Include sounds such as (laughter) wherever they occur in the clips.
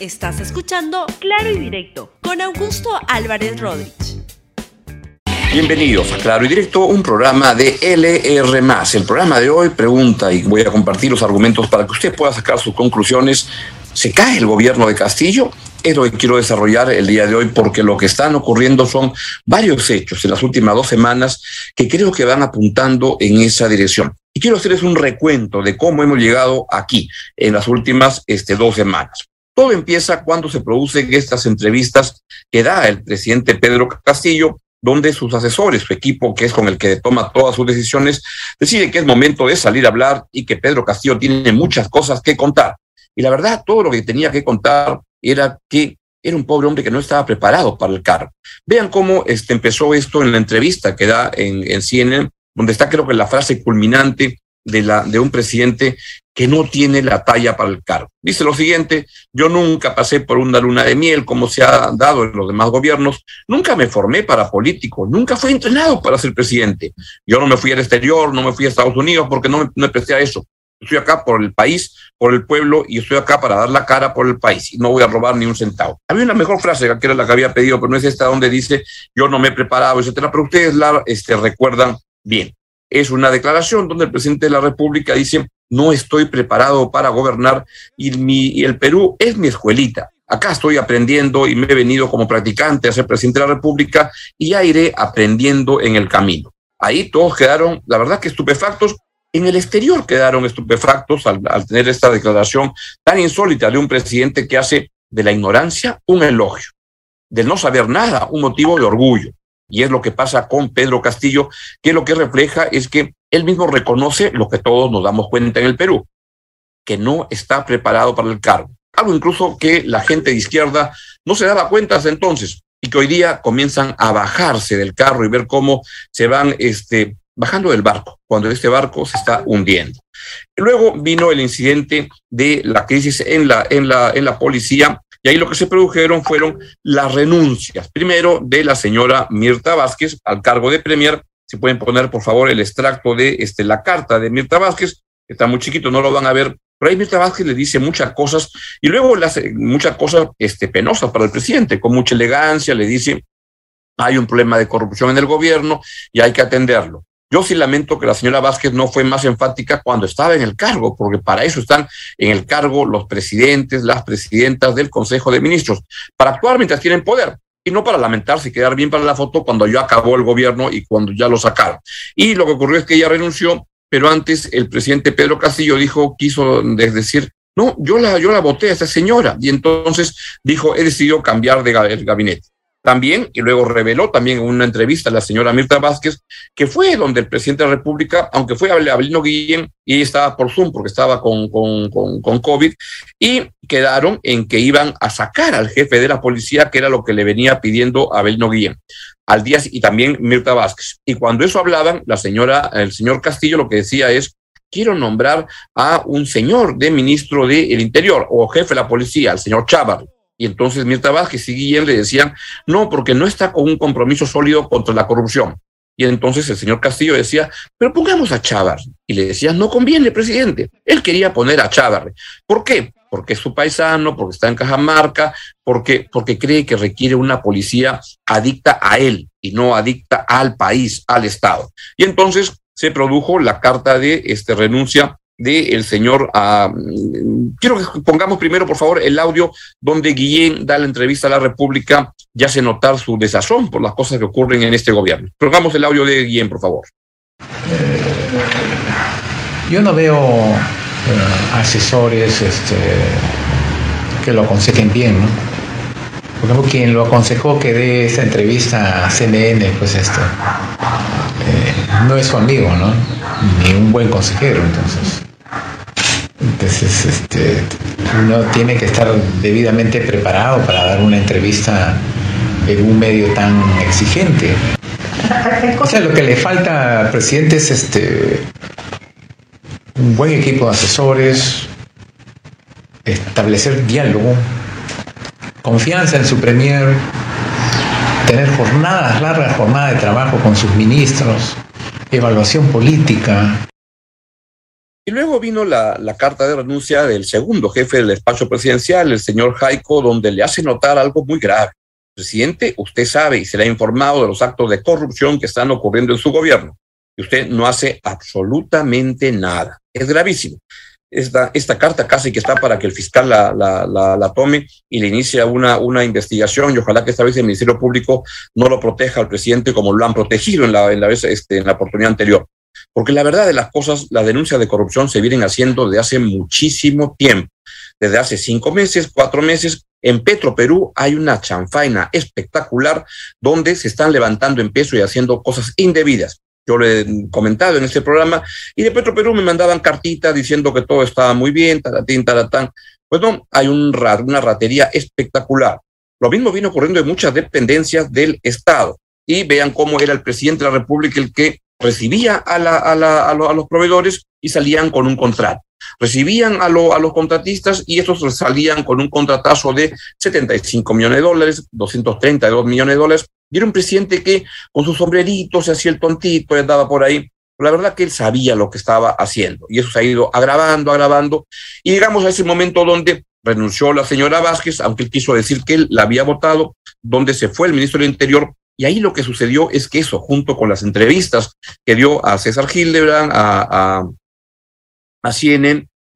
Estás escuchando Claro y Directo con Augusto Álvarez Rodríguez. Bienvenidos a Claro y Directo, un programa de LR. El programa de hoy pregunta y voy a compartir los argumentos para que usted pueda sacar sus conclusiones. ¿Se cae el gobierno de Castillo? Es lo que quiero desarrollar el día de hoy porque lo que están ocurriendo son varios hechos en las últimas dos semanas que creo que van apuntando en esa dirección. Y quiero hacerles un recuento de cómo hemos llegado aquí en las últimas este, dos semanas. Todo empieza cuando se producen estas entrevistas que da el presidente Pedro Castillo, donde sus asesores, su equipo, que es con el que toma todas sus decisiones, decide que es momento de salir a hablar y que Pedro Castillo tiene muchas cosas que contar. Y la verdad, todo lo que tenía que contar era que era un pobre hombre que no estaba preparado para el cargo. Vean cómo este, empezó esto en la entrevista que da en, en CNN, donde está creo que la frase culminante de, un presidente que no tiene la talla para el cargo. Dice lo siguiente, yo nunca pasé por una luna de miel como se ha dado en los demás gobiernos, nunca me formé para político, nunca fui entrenado para ser presidente. Yo no me fui al exterior, no me fui a Estados Unidos porque no me, no presté a eso. Estoy acá por el país, por el pueblo y estoy acá para dar la cara por el país y no voy a robar ni un centavo. Había una mejor frase que era la que había pedido, pero no es esta donde dice yo no me he preparado, etcétera, pero ustedes la este, recuerdan bien. Es una declaración donde el presidente de la República dice no estoy preparado para gobernar y, mi, el Perú es mi escuelita. Acá estoy aprendiendo y me he venido como practicante a ser presidente de la República y ya iré aprendiendo en el camino. Ahí todos quedaron, la verdad que estupefactos. En el exterior quedaron estupefactos al, al tener esta declaración tan insólita de un presidente que hace de la ignorancia un elogio, del no saber nada un motivo de orgullo. Y es lo que pasa con Pedro Castillo, que lo que refleja es que él mismo reconoce lo que todos nos damos cuenta en el Perú, que no está preparado para el cargo. Algo incluso que la gente de izquierda no se daba cuenta hasta entonces y que hoy día comienzan a bajarse del carro y ver cómo se van este, bajando del barco, cuando este barco se está hundiendo. Luego vino el incidente de la crisis en la, policía y ahí lo que se produjeron fueron las renuncias. Primero de la señora Mirta Vázquez al cargo de Premier. Si pueden poner, por favor, el extracto de este, la carta de Mirta Vázquez, que está muy chiquito, no lo van a ver. Pero ahí Mirta Vázquez le dice muchas cosas y luego le hace muchas cosas este, penosas para el presidente, con mucha elegancia, le dice, hay un problema de corrupción en el gobierno y hay que atenderlo. Yo sí lamento que la señora Vázquez no fue más enfática cuando estaba en el cargo, porque para eso están en el cargo los presidentes, las presidentas del Consejo de Ministros, para actuar mientras tienen poder y no para lamentarse y quedar bien para la foto cuando ya acabó el gobierno y cuando ya lo sacaron. Y lo que ocurrió es que ella renunció, pero antes el presidente Pedro Castillo dijo, quiso decir, no, yo la, yo la voté a esta señora, y entonces dijo, he decidido cambiar de gabinete también, y luego reveló también en una entrevista a la señora Mirta Vázquez, que fue donde el presidente de la República, aunque fue a Abelino Guillén, y ella estaba por Zoom porque estaba con, con, con, COVID, y quedaron en que iban a sacar al jefe de la policía, que era lo que le venía pidiendo Abelino Guillén, al día, y también Mirta Vázquez. Y cuando eso hablaban, la señora, el señor Castillo lo que decía es, quiero nombrar a un señor de ministro del Interior o jefe de la policía, el señor Chávar y entonces Mirta Vázquez y Guillén le decían, no, porque no está con un compromiso sólido contra la corrupción. Y entonces el señor Castillo decía, pero pongamos a Chávar. Y le decía, no conviene, presidente. Él quería poner a Chávar. ¿Por qué? Porque es su paisano, porque está en Cajamarca, porque, porque cree que requiere una policía adicta a él y no adicta al país, al Estado. Y entonces se produjo la carta de este, renuncia del señor. Uh, quiero que pongamos primero, por favor, el audio donde Guillén da la entrevista a la República y hace notar su desazón por las cosas que ocurren en este gobierno. Pongamos el audio de Guillén, por favor. Eh, yo no veo eh, asesores este, que lo aconsejen bien, ¿no? Por ejemplo, quien lo aconsejó que dé esta entrevista a CNN, pues esto, eh, no es su amigo, ¿no? Ni un buen consejero, entonces. Entonces, este, uno tiene que estar debidamente preparado para dar una entrevista en un medio tan exigente. (laughs) O sea, lo que le falta al presidente es este un buen equipo de asesores, establecer diálogo, confianza en su premier, tener jornadas, largas jornadas de trabajo con sus ministros, evaluación política, Y luego vino la, carta de renuncia del segundo jefe del despacho presidencial, el señor Jaico, donde le hace notar algo muy grave. Presidente, usted sabe y se le ha informado de los actos de corrupción que están ocurriendo en su gobierno. Y usted no hace absolutamente nada. Es gravísimo esta, esta carta casi que está para que el fiscal la, la, tome y le inicie una, una investigación y ojalá que esta vez el Ministerio Público no lo proteja al presidente como lo han protegido en la, en la, vez, este, en la oportunidad anterior. Porque la verdad de las cosas, las denuncias de corrupción se vienen haciendo desde hace muchísimo tiempo. Desde hace cinco meses, cuatro meses, en Petro Perú hay una chanfaina espectacular donde se están levantando en peso y haciendo cosas indebidas yo lo he comentado en este programa, y de Petro Perú me mandaban cartitas diciendo que todo estaba muy bien, taratín, taratán. Pues no, hay un, una ratería espectacular. Lo mismo vino ocurriendo en muchas dependencias del Estado. Y vean cómo era el presidente de la República el que recibía a, la, a, la, a, los proveedores y salían con un contrato. Recibían a, lo, a los contratistas y estos salían con un contratazo de 75 millones de dólares, 232 millones de dólares, y era un presidente que con su sombrerito se hacía el tontito y andaba por ahí. la verdad que él sabía lo que estaba haciendo y eso se ha ido agravando, agravando. Y llegamos a ese momento donde renunció la señora Vázquez, aunque él quiso decir que él la había votado, donde se fue el ministro del Interior. Y ahí lo que sucedió es que eso, junto con las entrevistas que dio a César Hildebrand, a, a,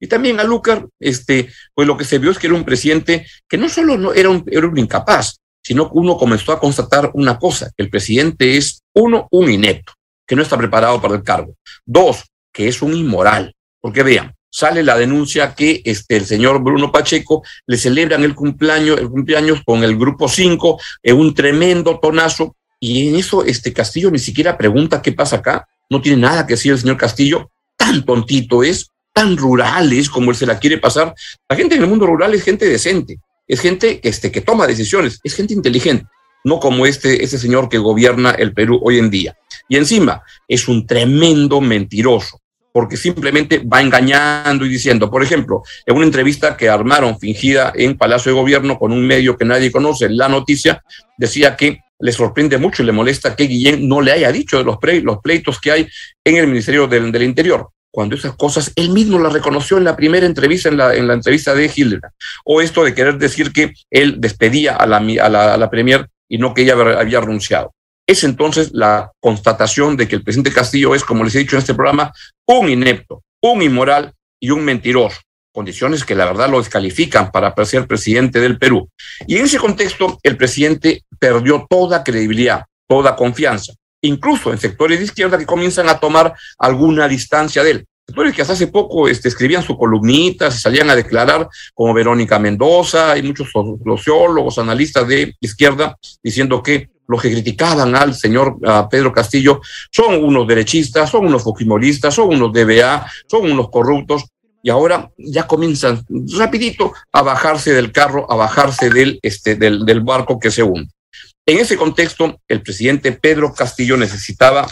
y también a Lucar, este, pues lo que se vio es que era un presidente que no solo no, era, un, era un incapaz, sino que uno comenzó a constatar una cosa, el presidente es, uno, un inepto, que no está preparado para el cargo. Dos, que es un inmoral, porque vean, sale la denuncia que este, el señor Bruno Pacheco le celebran el cumpleaños, el cumpleaños con el grupo 5 en un tremendo tonazo, y en eso este Castillo ni siquiera pregunta qué pasa acá, no tiene nada que decir el señor Castillo, tan tontito es, tan rural es como él se la quiere pasar. La gente en el mundo rural es gente decente, es gente este, que toma decisiones, es gente inteligente, no como este, este señor que gobierna el Perú hoy en día. Y encima es un tremendo mentiroso, porque simplemente va engañando y diciendo, por ejemplo, en una entrevista que armaron fingida en Palacio de Gobierno con un medio que nadie conoce, La Noticia, decía que le sorprende mucho y le molesta que Guillén no le haya dicho de los, los pleitos que hay en el Ministerio del, Interior cuando esas cosas él mismo las reconoció en la primera entrevista, en la, en la entrevista de Hildebrand. O esto de querer decir que él despedía a la, a la, a la Premier y no que ella había renunciado. Es entonces la constatación de que el presidente Castillo es, como les he dicho en este programa, un inepto, un inmoral y un mentiroso. Condiciones que la verdad lo descalifican para ser presidente del Perú. Y en ese contexto, el presidente perdió toda credibilidad, toda confianza incluso en sectores de izquierda que comienzan a tomar alguna distancia de él. Sectores que hasta hace poco este, escribían sus columnitas y salían a declarar, como Verónica Mendoza y muchos sociólogos, analistas de izquierda, diciendo que los que criticaban al señor Pedro Castillo son unos derechistas, son unos fujimoristas, son unos DBA, son unos corruptos, y ahora ya comienzan rapidito a bajarse del carro, a bajarse del, este, del barco que se hunde. En ese contexto, el presidente Pedro Castillo necesitaba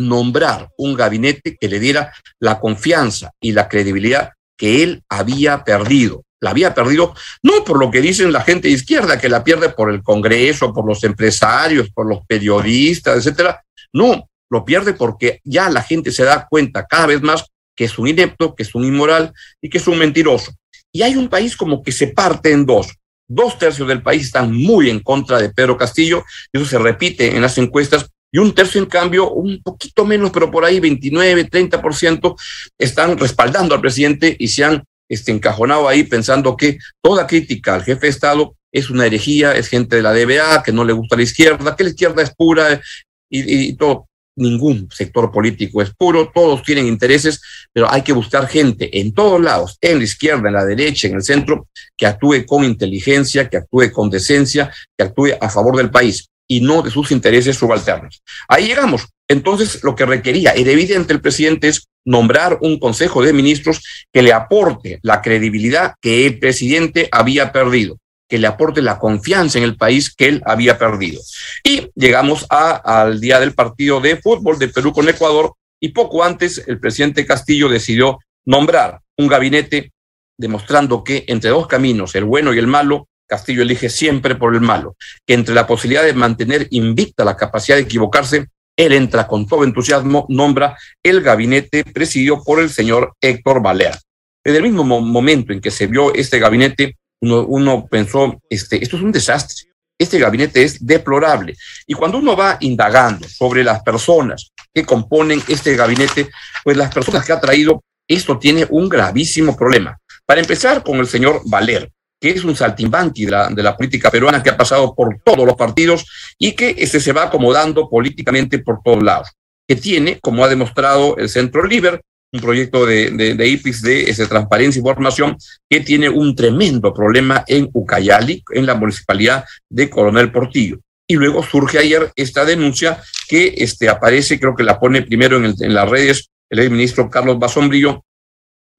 nombrar un gabinete que le diera la confianza y la credibilidad que él había perdido. La había perdido no por lo que dicen la gente de izquierda, que la pierde por el Congreso, por los empresarios, por los periodistas, etcétera. No, lo pierde porque ya la gente se da cuenta cada vez más que es un inepto, que es un inmoral y que es un mentiroso. Y hay un país como que se parte en dos. Dos tercios del país están muy en contra de Pedro Castillo, eso se repite en las encuestas, y un tercio, en cambio, un poquito menos, pero por ahí 29, 30%, están respaldando al presidente y se han este, encajonado ahí pensando que toda crítica al jefe de Estado es una herejía, es gente de la DBA, que no le gusta la izquierda, que la izquierda es pura y, y todo. Ningún sector político es puro, todos tienen intereses, pero hay que buscar gente en todos lados, en la izquierda, en la derecha, en el centro, que actúe con inteligencia, que actúe con decencia, que actúe a favor del país y no de sus intereses subalternos. Ahí llegamos. Entonces, lo que requería, era evidente el presidente, es nombrar un consejo de ministros que le aporte la credibilidad que el presidente había perdido que le aporte la confianza en el país que él había perdido. Y llegamos a, al día del partido de fútbol de Perú con Ecuador y poco antes el presidente Castillo decidió nombrar un gabinete demostrando que entre dos caminos, el bueno y el malo, Castillo elige siempre por el malo, que entre la posibilidad de mantener invicta la capacidad de equivocarse, él entra con todo entusiasmo, nombra el gabinete presidido por el señor Héctor Valera. En el mismo momento en que se vio este gabinete, uno, pensó, este, esto es un desastre, este gabinete es deplorable. Y cuando uno va indagando sobre las personas que componen este gabinete, pues las personas que ha traído, esto tiene un gravísimo problema. Para empezar con el señor Valer, que es un saltimbanqui de la, política peruana que ha pasado por todos los partidos y que este se va acomodando políticamente por todos lados, que tiene, como ha demostrado el Centro Liber, un proyecto de, de, de IPIX de transparencia y información que tiene un tremendo problema en Ucayali, en la municipalidad de Coronel Portillo. Y luego surge ayer esta denuncia que este, aparece, creo que la pone primero en, en las redes el ministro Carlos Basombrillo,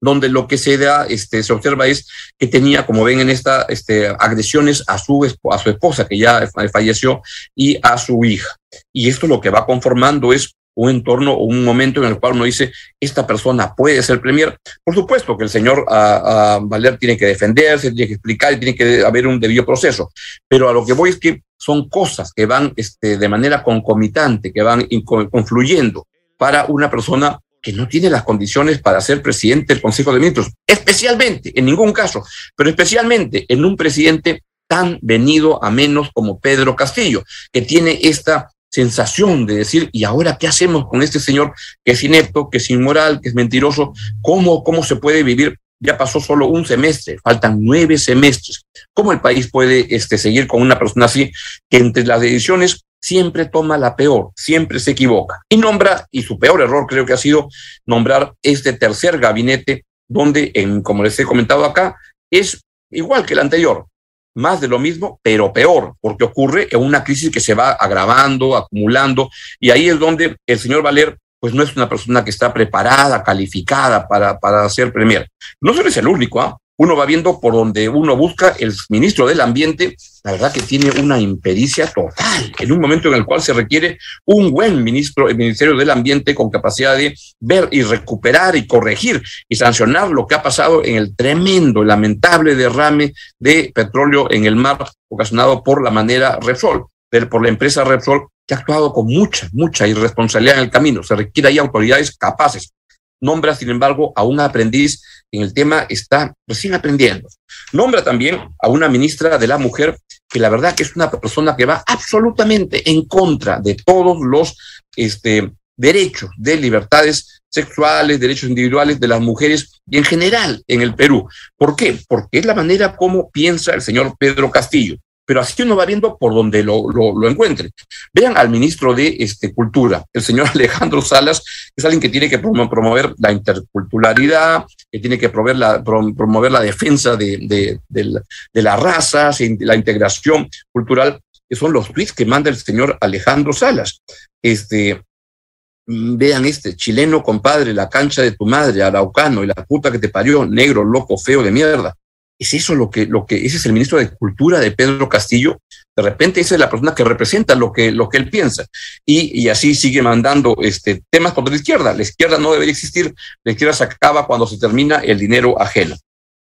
donde lo que se da, este, se observa es que tenía, como ven en esta, este, agresiones a su, a su esposa, que ya falleció, y a su hija. Y esto lo que va conformando es un entorno o un momento en el cual uno dice, esta persona puede ser premier. Por supuesto que el señor a, Valer tiene que defenderse, tiene que explicar tiene que haber un debido proceso. Pero a lo que voy es que son cosas que van este, de manera concomitante, que van confluyendo para una persona que no tiene las condiciones para ser presidente del Consejo de Ministros, especialmente, en ningún caso, pero especialmente en un presidente tan venido a menos como Pedro Castillo, que tiene esta sensación de decir, ¿y ahora qué hacemos con este señor que es inepto, que es inmoral, que es mentiroso? ¿Cómo, cómo se puede vivir? Ya pasó solo un semestre, faltan nueve semestres. ¿Cómo el país puede este, seguir con una persona así que entre las decisiones siempre toma la peor, siempre se equivoca y nombra, y su peor error creo que ha sido nombrar este tercer gabinete donde, en, como les he comentado acá, es igual que el anterior, más de lo mismo, pero peor, porque ocurre en una crisis que se va agravando, acumulando, y ahí es donde el señor Valer pues no es una persona que está preparada, calificada para, para ser premier. No solo es el único, ¿ah? Uno va viendo por donde uno busca, el ministro del Ambiente, la verdad que tiene una impericia total, en un momento en el cual se requiere un buen ministro, el Ministerio del Ambiente, con capacidad de ver y recuperar y corregir y sancionar lo que ha pasado en el tremendo, lamentable derrame de petróleo en el mar ocasionado por la manera Repsol, por la empresa Repsol, que ha actuado con mucha, mucha irresponsabilidad en el camino. Se requiere ahí autoridades capaces Nombra, sin embargo, a un aprendiz en el tema está recién aprendiendo. Nombra también a una ministra de la mujer que la verdad que es una persona que va absolutamente en contra de todos los este, derechos de libertades sexuales, derechos individuales de las mujeres y en general en el Perú. ¿Por qué? Porque es la manera como piensa el señor Pedro Castillo pero así uno va viendo por donde lo, lo, encuentre. Vean al ministro de este, Cultura, el señor (laughs) Alejandro Salas, que es alguien que tiene que promover la interculturalidad, que tiene que promover la, promover la defensa de, de, de, de las razas, la integración cultural, que son los tweets que manda el señor Alejandro Salas. Este, vean este, chileno compadre, la cancha de tu madre, araucano y la puta que te parió, negro, loco, feo de mierda. ¿Es eso lo que, lo que, ese es el ministro de Cultura de Pedro Castillo? De repente esa es la persona que representa lo que, lo que él piensa. Y, y así sigue mandando este, temas contra la izquierda. La izquierda no debería existir. La izquierda se acaba cuando se termina el dinero ajeno.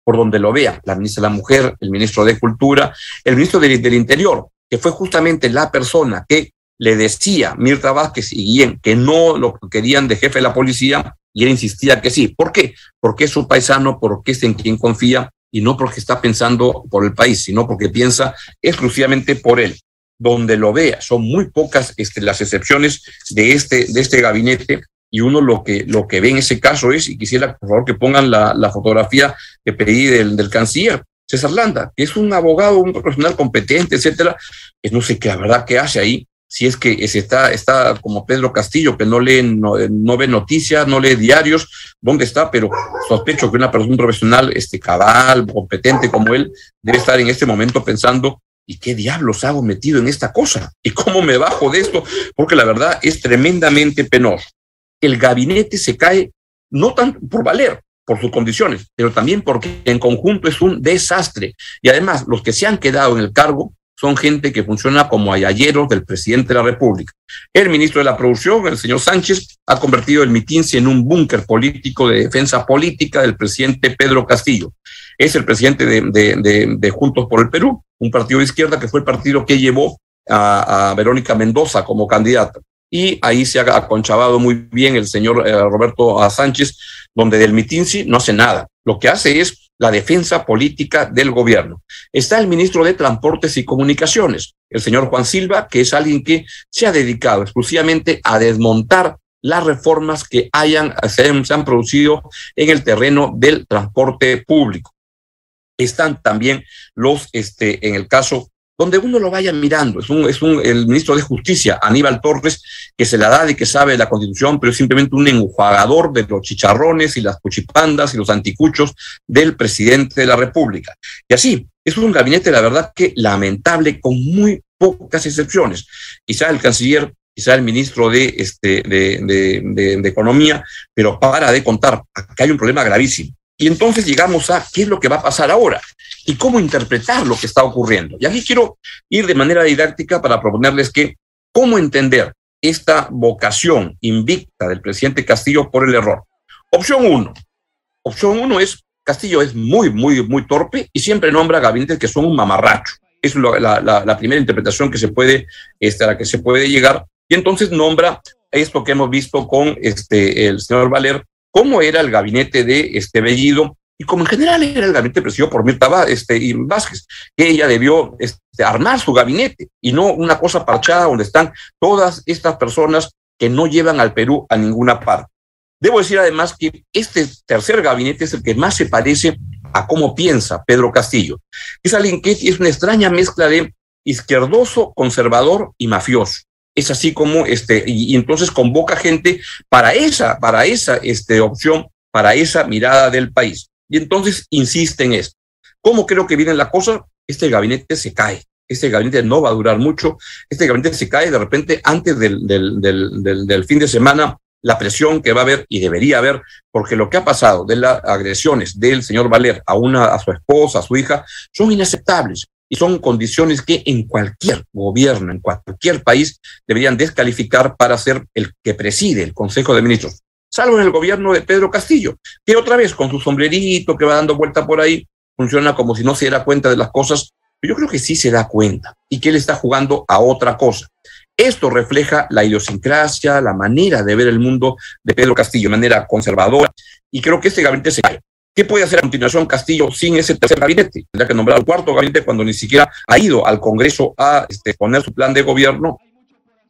Por donde lo vea, la ministra de la Mujer, el ministro de Cultura, el ministro del, del Interior, que fue justamente la persona que le decía Mirta Vázquez y Guillén que no lo querían de jefe de la policía y él insistía que sí. ¿Por qué? Porque es su paisano, porque es en quien confía y no porque está pensando por el país, sino porque piensa exclusivamente por él. Donde lo vea, son muy pocas este, las excepciones de este, de este gabinete y uno lo que, lo que ve en ese caso es, y quisiera por favor que pongan la, fotografía que pedí del, del canciller, César Landa, que es un abogado, un profesional competente, etcétera, que no sé qué la verdad que hace ahí, si es que está, está como Pedro Castillo, que no lee, no, no, ve noticias, no lee diarios, ¿dónde está? Pero sospecho que una persona, profesional este, cabal, competente como él, debe estar en este momento pensando, ¿y qué diablos hago metido en esta cosa? ¿Y cómo me bajo de esto? Porque la verdad es tremendamente penoso. El gabinete se cae no tanto por valer, por sus condiciones, pero también porque en conjunto es un desastre. Y además, los que se han quedado en el cargo son gente que funciona como ayayeros del presidente de la República. El ministro de la Producción, el señor Sánchez, ha convertido el Mitinci en un búnker político de defensa política del presidente Pedro Castillo. Es el presidente de, de, de, de Juntos por el Perú, un partido de izquierda que fue el partido que llevó a, a Verónica Mendoza como candidata. y ahí se ha aconchabado muy bien el señor eh, Roberto Sánchez, donde del Mitinsi no hace nada. Lo que hace es la defensa política del gobierno. Está el ministro de Transportes y Comunicaciones, el señor Juan Silva, que es alguien que se ha dedicado exclusivamente a desmontar las reformas que hayan, se han producido en el terreno del transporte público. Están también los, este, en el caso donde uno lo vaya mirando. Es, un, es un, el ministro de Justicia, Aníbal Torres, que se la da de que sabe la Constitución, pero es simplemente un enjuagador de los chicharrones y las cuchipandas y los anticuchos del presidente de la República. Y así, es un gabinete, la verdad, que lamentable, con muy pocas excepciones. Quizá el canciller quizá el ministro de, este, de, de, de, Economía, pero para de contar, que hay un problema gravísimo. Y entonces llegamos a qué es lo que va a pasar ahora y cómo interpretar lo que está ocurriendo. Y aquí quiero ir de manera didáctica para proponerles que cómo entender esta vocación invicta del presidente Castillo por el error. Opción uno. Opción uno es Castillo es muy, muy, muy torpe y siempre nombra gabinetes que son un mamarracho. Es la, primera interpretación que se puede, este, a la que se puede llegar. Y entonces nombra esto que hemos visto con este, el señor Valer cómo era el gabinete de este Bellido y como en general era el gabinete presidido por Mirta este, y Vázquez, que ella debió este, armar su gabinete y no una cosa parchada donde están todas estas personas que no llevan al Perú a ninguna parte. Debo decir además que este tercer gabinete es el que más se parece a cómo piensa Pedro Castillo. Es alguien que es una extraña mezcla de izquierdoso, conservador y mafioso es así como este y, entonces convoca gente para esa para esa este opción para esa mirada del país. Y entonces insiste en esto. Cómo creo que viene la cosa este gabinete se cae. Este gabinete no va a durar mucho. Este gabinete se cae de repente antes del, del, del, del fin de semana la presión que va a haber y debería haber, porque lo que ha pasado de las agresiones del señor Valer a una, a su esposa, a su hija, son inaceptables y son condiciones que en cualquier gobierno, en cualquier país, deberían descalificar para ser el que preside el Consejo de Ministros, salvo en el gobierno de Pedro Castillo, que otra vez con su sombrerito que va dando vuelta por ahí, funciona como si no se diera cuenta de las cosas, pero yo creo que sí se da cuenta y que él está jugando a otra cosa. Esto refleja la idiosincrasia, la manera de ver el mundo de Pedro Castillo, manera conservadora, y creo que este gabinete se cae. ¿Qué puede hacer a continuación Castillo sin ese tercer gabinete? Tendrá que nombrar al cuarto gabinete cuando ni siquiera ha ido al Congreso a este, poner su plan de gobierno.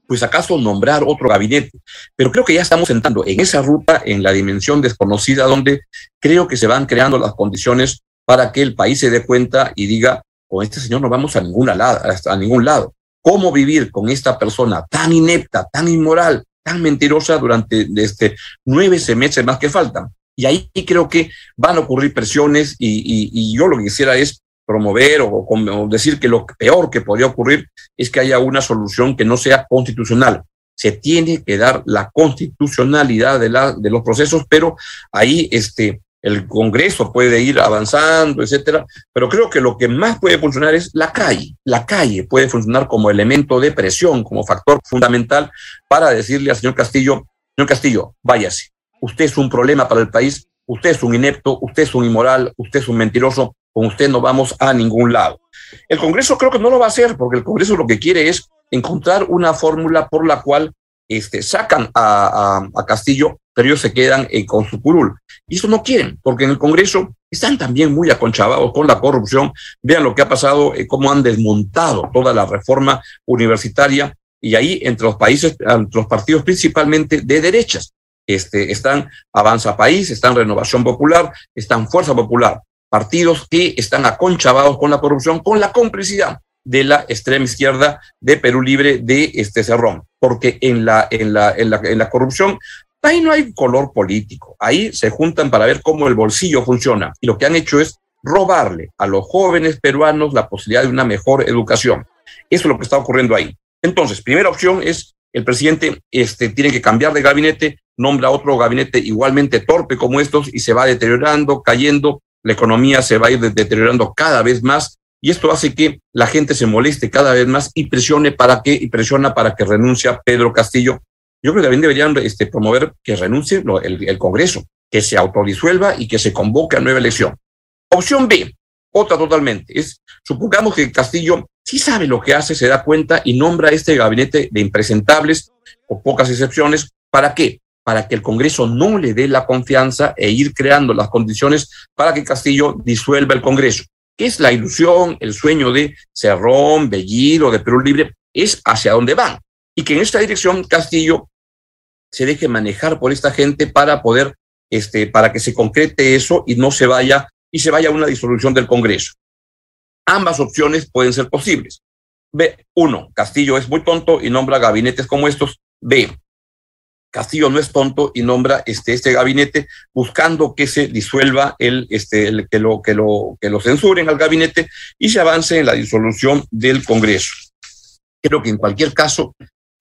Pues acaso nombrar otro gabinete. Pero creo que ya estamos entrando en esa ruta, en la dimensión desconocida, donde creo que se van creando las condiciones para que el país se dé cuenta y diga, con este señor no vamos a, ninguna a ningún lado. ¿Cómo vivir con esta persona tan inepta, tan inmoral, tan mentirosa durante este nueve meses más que faltan? Y ahí creo que van a ocurrir presiones y, yo lo que quisiera es promover o, decir que lo peor que podría ocurrir es que haya una solución que no sea constitucional. Se tiene que dar la constitucionalidad de, la, de los procesos, pero ahí este, el Congreso puede ir avanzando, etcétera, pero creo que lo que más puede funcionar es la calle. La calle puede funcionar como elemento de presión, como factor fundamental para decirle al señor Castillo, señor Castillo, váyase usted es un problema para el país, usted es un inepto, usted es un inmoral, usted es un mentiroso, con usted no vamos a ningún lado. El Congreso creo que no lo va a hacer, porque el Congreso lo que quiere es encontrar una fórmula por la cual este, sacan a, Castillo, pero ellos se quedan eh, con su curul. Y eso no quieren, porque en el Congreso están también muy aconchavados con la corrupción. Vean lo que ha pasado, eh, cómo han desmontado toda la reforma universitaria y ahí entre los países, entre los partidos principalmente de derechas. Este, están Avanza País, están Renovación Popular, están Fuerza Popular, partidos que están aconchavados con la corrupción, con la complicidad de la extrema izquierda de Perú Libre de este Cerrón, porque en la, en la, en la, en la corrupción ahí no hay color político, ahí se juntan para ver cómo el bolsillo funciona y lo que han hecho es robarle a los jóvenes peruanos la posibilidad de una mejor educación. Eso es lo que está ocurriendo ahí. Entonces, primera opción es el presidente este, tiene que cambiar de gabinete, nombra otro gabinete igualmente torpe como estos y se va deteriorando, cayendo, la economía se va a ir deteriorando cada vez más y esto hace que la gente se moleste cada vez más y presione para que y presiona para que renuncie Pedro Castillo. Yo creo que también deberían este, promover que renuncie el, el Congreso, que se autodisuelva y que se convoque a nueva elección. Opción B, otra totalmente, es supongamos que Castillo sí sabe lo que hace, se da cuenta y nombra este gabinete de impresentables, o pocas excepciones. ¿Para qué? Para que el Congreso no le dé la confianza e ir creando las condiciones para que Castillo disuelva el Congreso. ¿Qué es la ilusión, el sueño de Cerrón, Bellido, de Perú Libre? Es hacia dónde van. Y que en esta dirección Castillo se deje manejar por esta gente para poder, este, para que se concrete eso y no se vaya, y se vaya a una disolución del Congreso. Ambas opciones pueden ser posibles. B, uno, Castillo es muy tonto y nombra gabinetes como estos. B, Castillo no es tonto y nombra este, este gabinete buscando que se disuelva el, este, el, que, lo, que, lo, que lo censuren al gabinete y se avance en la disolución del Congreso. Creo que en cualquier caso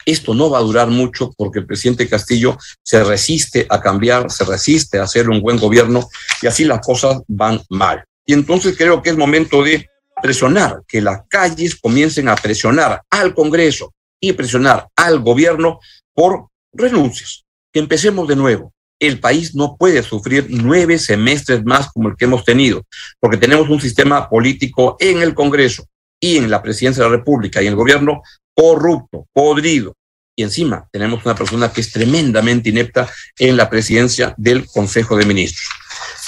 esto no va a durar mucho porque el presidente Castillo se resiste a cambiar, se resiste a hacer un buen gobierno y así las cosas van mal. Y entonces creo que es momento de presionar, que las calles comiencen a presionar al Congreso y presionar al gobierno por renuncias. Que empecemos de nuevo. El país no puede sufrir nueve semestres más como el que hemos tenido, porque tenemos un sistema político en el Congreso y en la presidencia de la República y en el gobierno corrupto, podrido. Y encima tenemos una persona que es tremendamente inepta en la presidencia del Consejo de Ministros.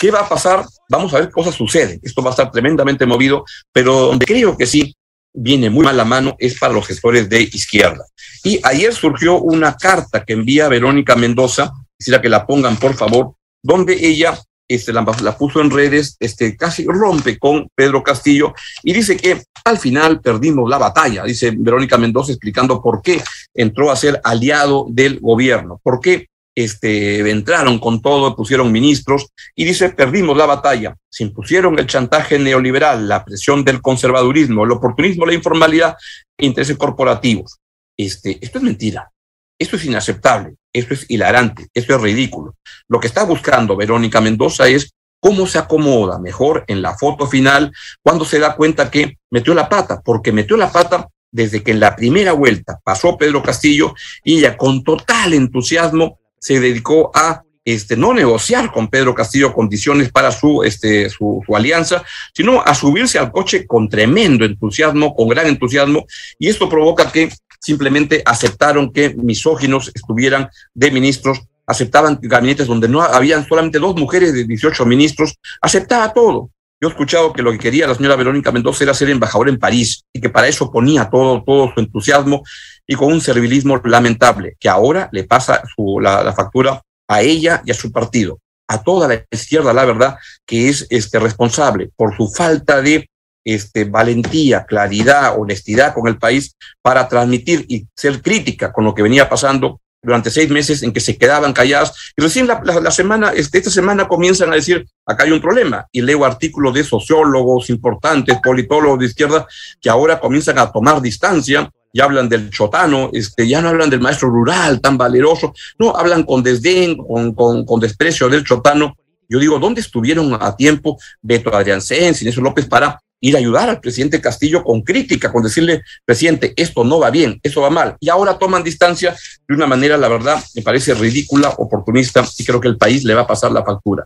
¿Qué va a pasar? Vamos a ver qué cosas suceden. Esto va a estar tremendamente movido, pero donde creo que sí viene muy mal la mano es para los gestores de izquierda. Y ayer surgió una carta que envía Verónica Mendoza, quisiera que la pongan por favor, donde ella este, la, la, puso en redes, este, casi rompe con Pedro Castillo y dice que al final perdimos la batalla, dice Verónica Mendoza explicando por qué entró a ser aliado del gobierno, por qué este, entraron con todo, pusieron ministros y dice, perdimos la batalla. Se impusieron el chantaje neoliberal, la presión del conservadurismo, el oportunismo, la informalidad, intereses corporativos. Este, esto es mentira. Esto es inaceptable, esto es hilarante, esto es ridículo. Lo que está buscando Verónica Mendoza es cómo se acomoda mejor en la foto final cuando se da cuenta que metió la pata, porque metió la pata desde que en la primera vuelta pasó Pedro Castillo y ella con total entusiasmo se dedicó a este, no negociar con Pedro Castillo condiciones para su, este, su, su, alianza, sino a subirse al coche con tremendo entusiasmo, con gran entusiasmo, y esto provoca que simplemente aceptaron que misóginos estuvieran de ministros, aceptaban gabinetes donde no habían solamente dos mujeres de 18 ministros, aceptaba todo. Yo he escuchado que lo que quería la señora Verónica Mendoza era ser embajadora en París y que para eso ponía todo, todo su entusiasmo y con un servilismo lamentable, que ahora le pasa su, la, la, factura a ella y a su partido, a toda la izquierda, la verdad, que es este, responsable por su falta de este, valentía, claridad, honestidad con el país para transmitir y ser crítica con lo que venía pasando durante seis meses en que se quedaban calladas. Y recién la, semana, este, esta semana comienzan a decir, acá hay un problema. Y leo artículos de sociólogos importantes, politólogos de izquierda, que ahora comienzan a tomar distancia y hablan del chotano, este, ya no hablan del maestro rural tan valeroso, no, hablan con desdén, con, con, con desprecio del chotano. Yo digo, ¿dónde estuvieron a tiempo Beto Adrián Sens, Inés López para ir a ayudar al presidente Castillo con crítica, con decirle, presidente, esto no va bien, esto va mal. Y ahora toman distancia de una manera, la verdad, me parece ridícula, oportunista, y creo que el país le va a pasar la factura.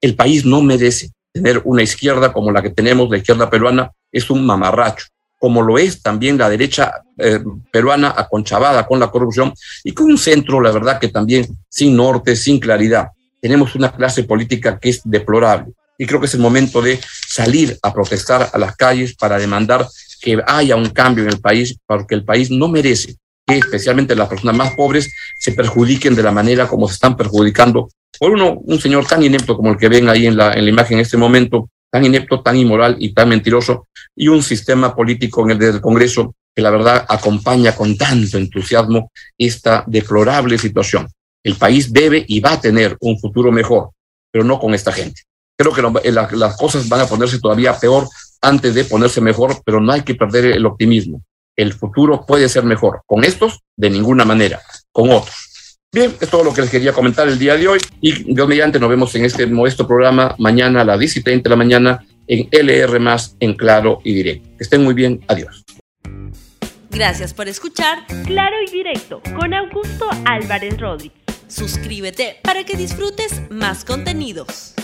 El país no merece tener una izquierda como la que tenemos, la izquierda peruana, es un mamarracho, como lo es también la derecha eh, peruana aconchavada con la corrupción y con un centro, la verdad, que también sin norte, sin claridad. Tenemos una clase política que es deplorable y creo que es el momento de salir a protestar a las calles para demandar que haya un cambio en el país, porque el país no merece que especialmente las personas más pobres se perjudiquen de la manera como se están perjudicando por uno, un señor tan inepto como el que ven ahí en la, en la imagen en este momento, tan inepto, tan inmoral y tan mentiroso, y un sistema político en el del Congreso que la verdad acompaña con tanto entusiasmo esta deplorable situación. El país debe y va a tener un futuro mejor, pero no con esta gente. Creo que lo, la, las cosas van a ponerse todavía peor antes de ponerse mejor, pero no hay que perder el optimismo. El futuro puede ser mejor. Con estos, de ninguna manera. Con otros. Bien, es todo lo que les quería comentar el día de hoy. Y Dios mediante, nos vemos en este modesto programa mañana a las 10 y 30 de la mañana en LR, en claro y directo. Que estén muy bien. Adiós. Gracias por escuchar Claro y Directo con Augusto Álvarez Rodríguez. Suscríbete para que disfrutes más contenidos.